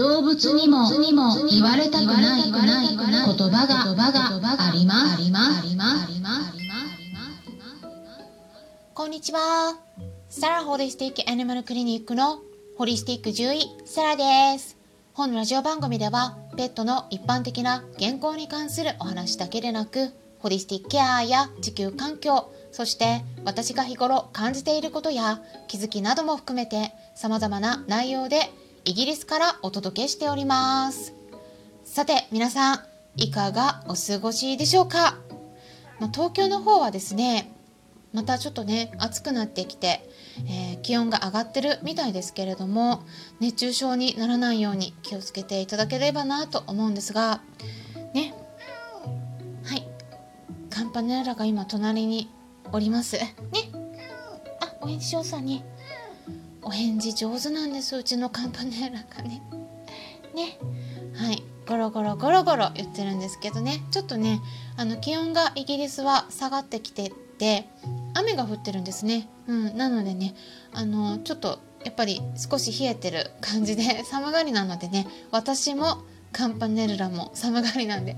動物にも言われたくない言葉が言葉があります。あります。あります。あります。こんにちは。サラホリスティックアニマルクリニックのホリスティック獣医、サラです。本ラジオ番組では、ペットの一般的な健康に関す。るお話だけでなく、ホリスティックケアや地球環境、そして私が日頃感じていることや気づきなども含めて様々な内容でイギリスからお届けしております。さて皆さん、いかがお過ごしでしょうか、まあ東京の方はですね、またちょっとね暑くなってきて、えー気温が上がってるみたいですけれども熱中症にならないように気をつけていただければなと思うんですがね。はい。カンパネラが今隣におります。ね。あお返事上手だねお返事上手なんですうちのカンパネラがね。ね。はい。ゴロゴロゴロゴロ言ってるんですけどね。ちょっとねあの気温がイギリスは下がってきてて雨が降ってるんですね、うん、なのでねあのちょっとやっぱり少し冷えてる感じで 寒がりなのでね私もカンパネルラも寒がりなんで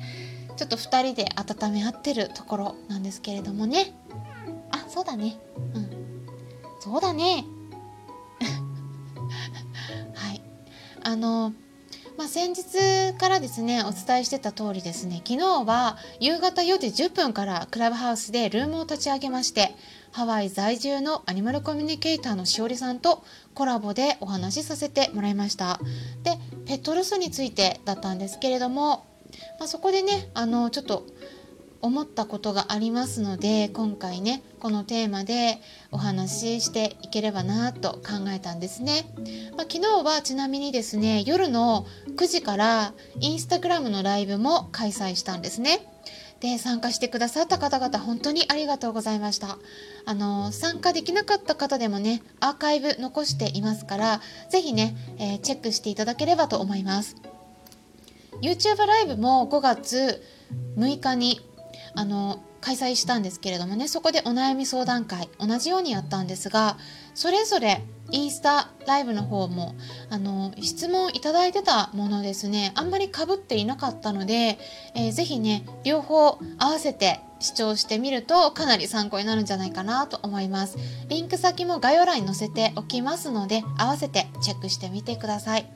ちょっと2人で温め合ってるところなんですけれどもね。あそうだね。うん。そうだね。あのまあ、先日からですねお伝えしてた通りですね昨日は夕方4時10分からクラブハウスでルームを立ち上げましてハワイ在住のアニマルコミュニケーターのしおりさんとコラボでお話しさせてもらいました。でペットロスについてだったんですけれども、まあ、そこでねあのちょっと思ったことがありますので今回ねこのテーマでお話ししていければなと考えたんですね、まあ、昨日はちなみにですね夜の9時からインスタグラムのライブも開催したんですね。で参加してくださった方々本当にありがとうございました。あの参加できなかった方でもねアーカイブ残していますから是非ね、えーチェックしていただければと思います。YouTube ライブも5月6日にあの開催したんですけれどもねそこでお悩み相談会同じようにやったんですがそれぞれインスタライブの方もあの質問いただいてたものですねあんまりかぶっていなかったので、えーぜひね両方合わせて視聴してみるとかなり参考になるんじゃないかなと思います。リンク先も概要欄に載せておきますので合わせてチェックしてみてください。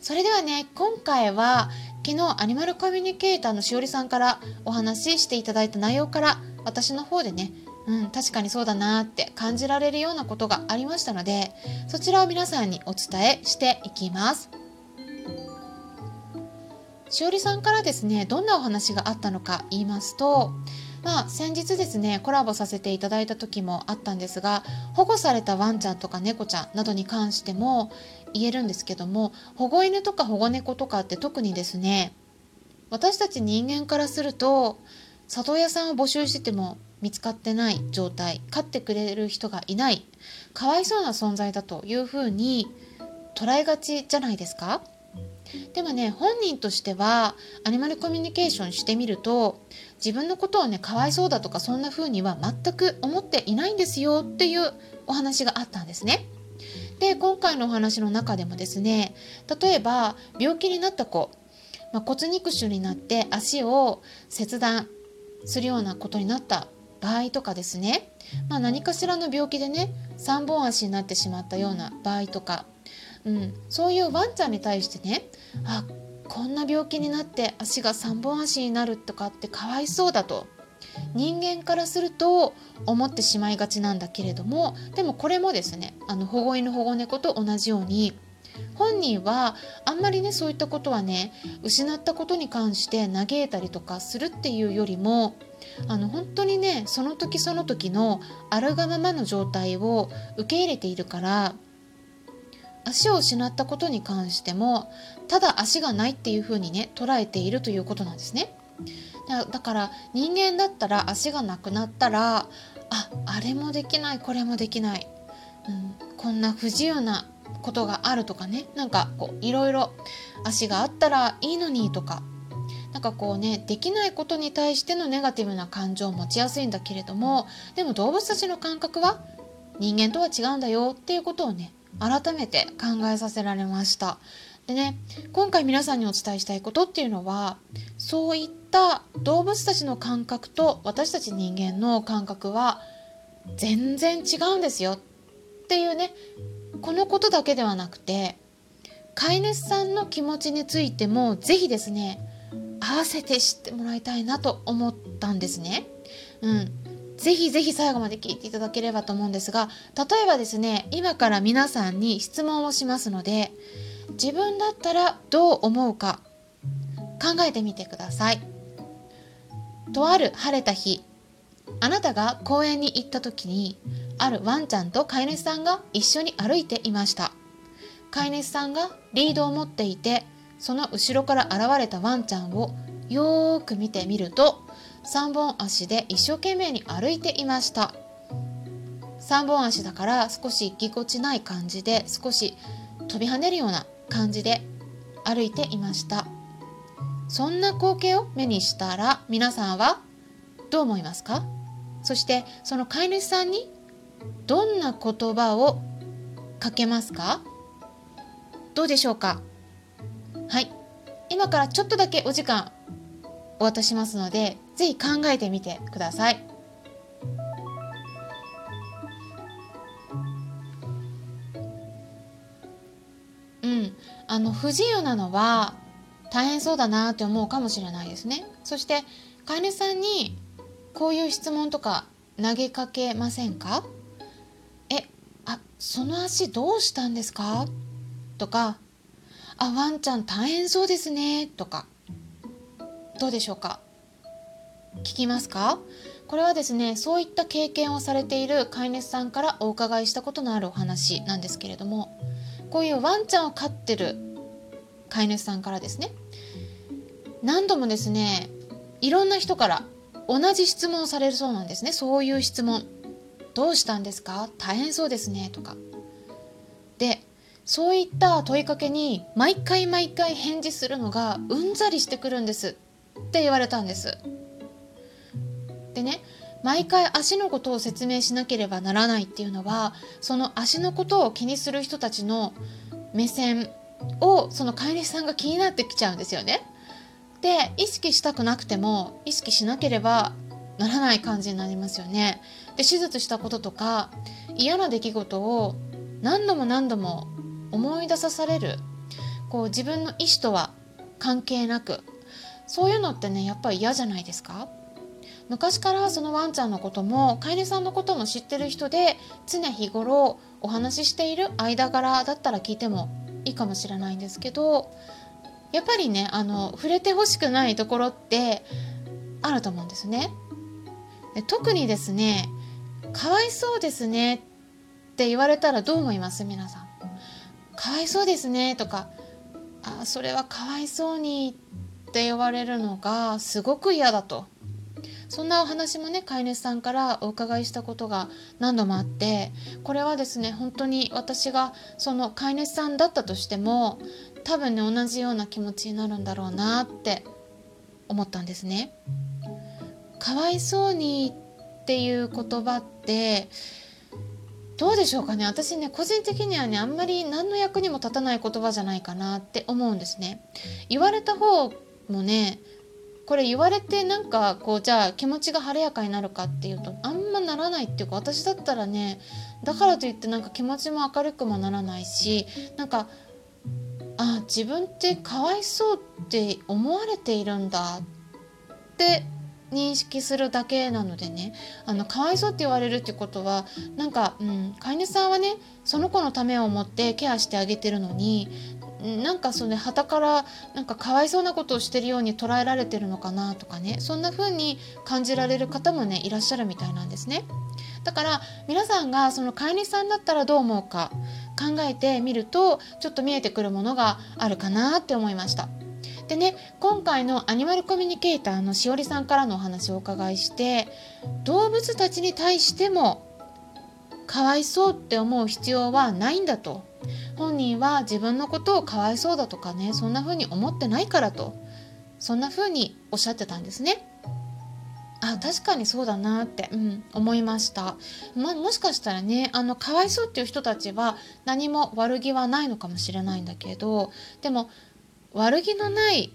それではね今回は昨日アニマルコミュニケーターのしおりさんからお話ししていただいた内容から私の方でねうん、確かにそうだなって感じられるようなことがありましたのでそちらを皆さんにお伝えしていきます。しおりさんからですねどんなお話があったのか言いますとまあ、先日ですねコラボさせていただいた時もあったんですが保護されたワンちゃんとか猫ちゃんなどに関しても言えるんですけども保護犬とか保護猫とかって特にですね私たち人間からすると里親さんを募集してても見つかってない状態飼ってくれる人がいないかわいそうな存在だというふうに捉えがちじゃないですか？でもね本人としてはアニマルコミュニケーションしてみると自分のことをねかわいそうだとかそんな風には全く思っていないんですよっていうお話があったんですね。で今回のお話の中でもですね例えば病気になった子、まあ、骨肉腫になって足を切断するようなことになった場合とかですね、まあ、何かしらの病気でね3本足になってしまったような場合とか、うん、そういうワンちゃんに対してねあこんな病気になって足が3本足になるとかってかわいそうだと人間からすると思ってしまいがちなんだけれどもでもこれもですねあの保護犬保護猫と同じように本人はあんまりねそういったことはね失ったことに関して嘆いたりとかするっていうよりもあの本当にねその時その時のあるがままの状態を受け入れているから足を失ったことに関してもただ足がないっていうふうにね捉えているということなんですね。だから人間だったら足がなくなったらああれもできないこれもできない、うん、こんな不自由なことがあるとかねなんかこういろいろ足があったらいいのにとかなんかこうねできないことに対してのネガティブな感情を持ちやすいんだけれどもでも動物たちの感覚は人間とは違うんだよっていうことをね改めて考えさせられましたでね今回皆さんにお伝えしたいことっていうのはそういった動物たちの感覚と私たち人間の感覚は全然違うんですよっていうねこのことだけではなくて飼い主さんの気持ちについても是非ですね合わせて知ってもらいたいなと思ったんですね。うん、ぜひぜひ最後まで聞いていただければと思うんですが例えばですね今から皆さんに質問をしますので自分だったらどう思うか考えてみてください。とある晴れた日あなたが公園に行った時にあるワンちゃんと飼い主さんが一緒に歩いていました。飼い主さんがリードを持っていてその後ろから現れたワンちゃんをよーく見てみると3本足で一生懸命に歩いていました。3本足だから少しぎこちない感じで少し飛び跳ねるような感じで歩いていました。そんな光景を目にしたら皆さんはどう思いますか？そしてその飼い主さんにどんな言葉をかけますか？どうでしょうか？はい。今からちょっとだけお時間お渡ししますのでぜひ考えてみてください。うん。あの不自由なのは大変そうだなって思うかもしれないですね。そして飼い主さんにこういう質問とか投げかけませんか？えあその足どうしたんですか？とかあワンちゃん大変そうですね。とかどうでしょうか？聞きますか？これはですねそういった経験をされている飼い主さんからお伺いしたことのあるお話なんですけれどもこういうワンちゃんを飼ってる飼い主さんからですね何度もですねいろんな人から同じ質問をされるそうなんですね。そういう質問どうしたんですか？大変そうですねとか。でそういった問いかけに毎回毎回返事するのがうんざりしてくるんですって言われたんです。でね毎回足のことを説明しなければならないっていうのはその足のことを気にする人たちの目線をその飼い主さんが気になってきちゃうんですよね。で意識したくなくても意識しなければならない感じになりますよね。で手術したこととか嫌な出来事を何度も何度も思い出さされるこう自分の意思とは関係なくそういうのってねやっぱり嫌じゃないですか？昔からそのワンちゃんのことも飼い主さんのことも知ってる人で常日頃お話ししている間柄だったら聞いてもいいかもしれないんですけどやっぱりねあの触れてほしくないところってあると思うんですね。で特にですね「かわいそうですね」って言われたらどう思います？皆さん。かわいそうですねとかあそれはかわいそうにって言われるのがすごく嫌だとそんなお話もね飼い主さんからお伺いしたことが何度もあってこれはですね本当に私がその飼い主さんだったとしても多分ね同じような気持ちになるんだろうなって思ったんですね。かわいそうにっていう言葉ってどうでしょうかね私ね個人的にはねあんまり何の役にも立たない言葉じゃないかなって思うんですね。言われた方もねこれ言われてなんかこうじゃあ気持ちが晴れやかになるかっていうとあんまならないっていうか私だったらねだからといってなんか気持ちも明るくもならないしなんかあ自分ってかわいそうって思われているんだって認識するだけなのでねあのかわいそうって言われるってことはなんか、うん、飼い主さんはねその子のためを思ってケアしてあげてるのになんかその旗からなんかかわいそうなことをしてるように捉えられてるのかなとかね。そんな風に感じられる方もねいらっしゃるみたいなんですね。だから皆さんがその飼い主さんだったらどう思うか考えてみるとちょっと見えてくるものがあるかなって思いました。でね今回のアニマルコミュニケーターのしおりさんからのお話をお伺いして動物たちに対してもかわいそうって思う必要はないんだと本人は自分のことをかわいそうだとかねそんな風に思ってないからとそんな風におっしゃってたんですね。あ確かにそうだなって、うん、思いました、ま、もしかしたらねあのかわいそうっていう人たちは何も悪気はないのかもしれないんだけどでも悪気のない、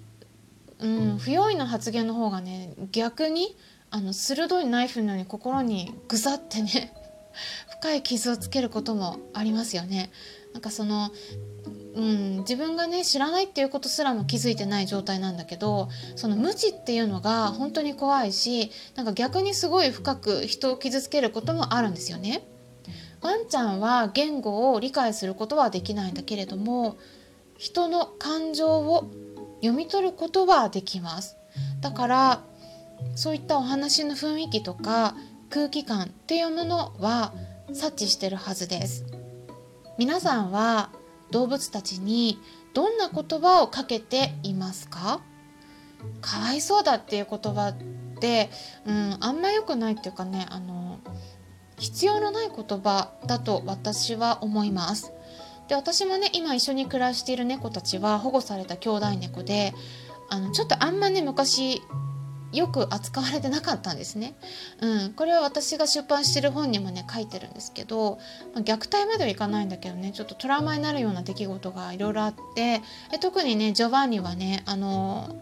うん、不用意な発言の方がね逆にあの鋭いナイフのように心にぐさってね 深い傷をつけることもありますよね。なんかそのうん、自分がね知らないっていうことすらも気づいてない状態なんだけどその無知っていうのが本当に怖いしなんか逆にすごい深く人を傷つけることもあるんですよね。ワンちゃんは言語を理解することはできないんだけれども人の感情を読み取ることはできます。だからそういったお話の雰囲気とか空気感っていうものは察知してるはずです。皆さんは動物たちにどんな言葉をかけていますか？かわいそうだっていう言葉って、うん、あんま良くないっていうかねあの必要のない言葉だと私は思います。で私もね今一緒に暮らしている猫たちは保護された兄弟猫であのちょっとあんまね昔よく扱われてなかったんですね。うん、これは私が出版してる本にもね書いてるんですけど、まあ、虐待まではいかないんだけどねちょっとトラウマになるような出来事がいろいろあってえ特にねジョバンニはねあの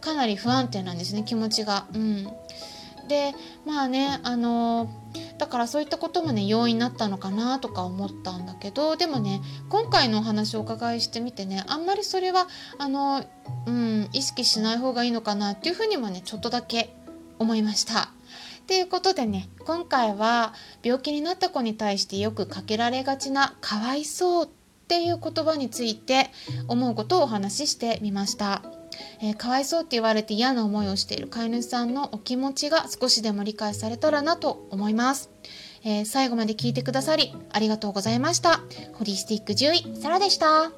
かなり不安定なんですね気持ちが。うん、でまあねあのだからそういったこともね要因になったのかなとか思ったんだけどでもね今回のお話をお伺いしてみてねあんまりそれはあの、うん、意識しない方がいいのかなっていうふうにもねちょっとだけ思いました。ということでね今回は病気になった子に対してよくかけられがちな「かわいそう」っていう言葉について思うことをお話ししてみました。えーかわいそうって言われて嫌な思いをしている飼い主さんのお気持ちが少しでも理解されたらなと思います。えー最後まで聞いてくださりありがとうございました。ホリスティック獣医、サラでした。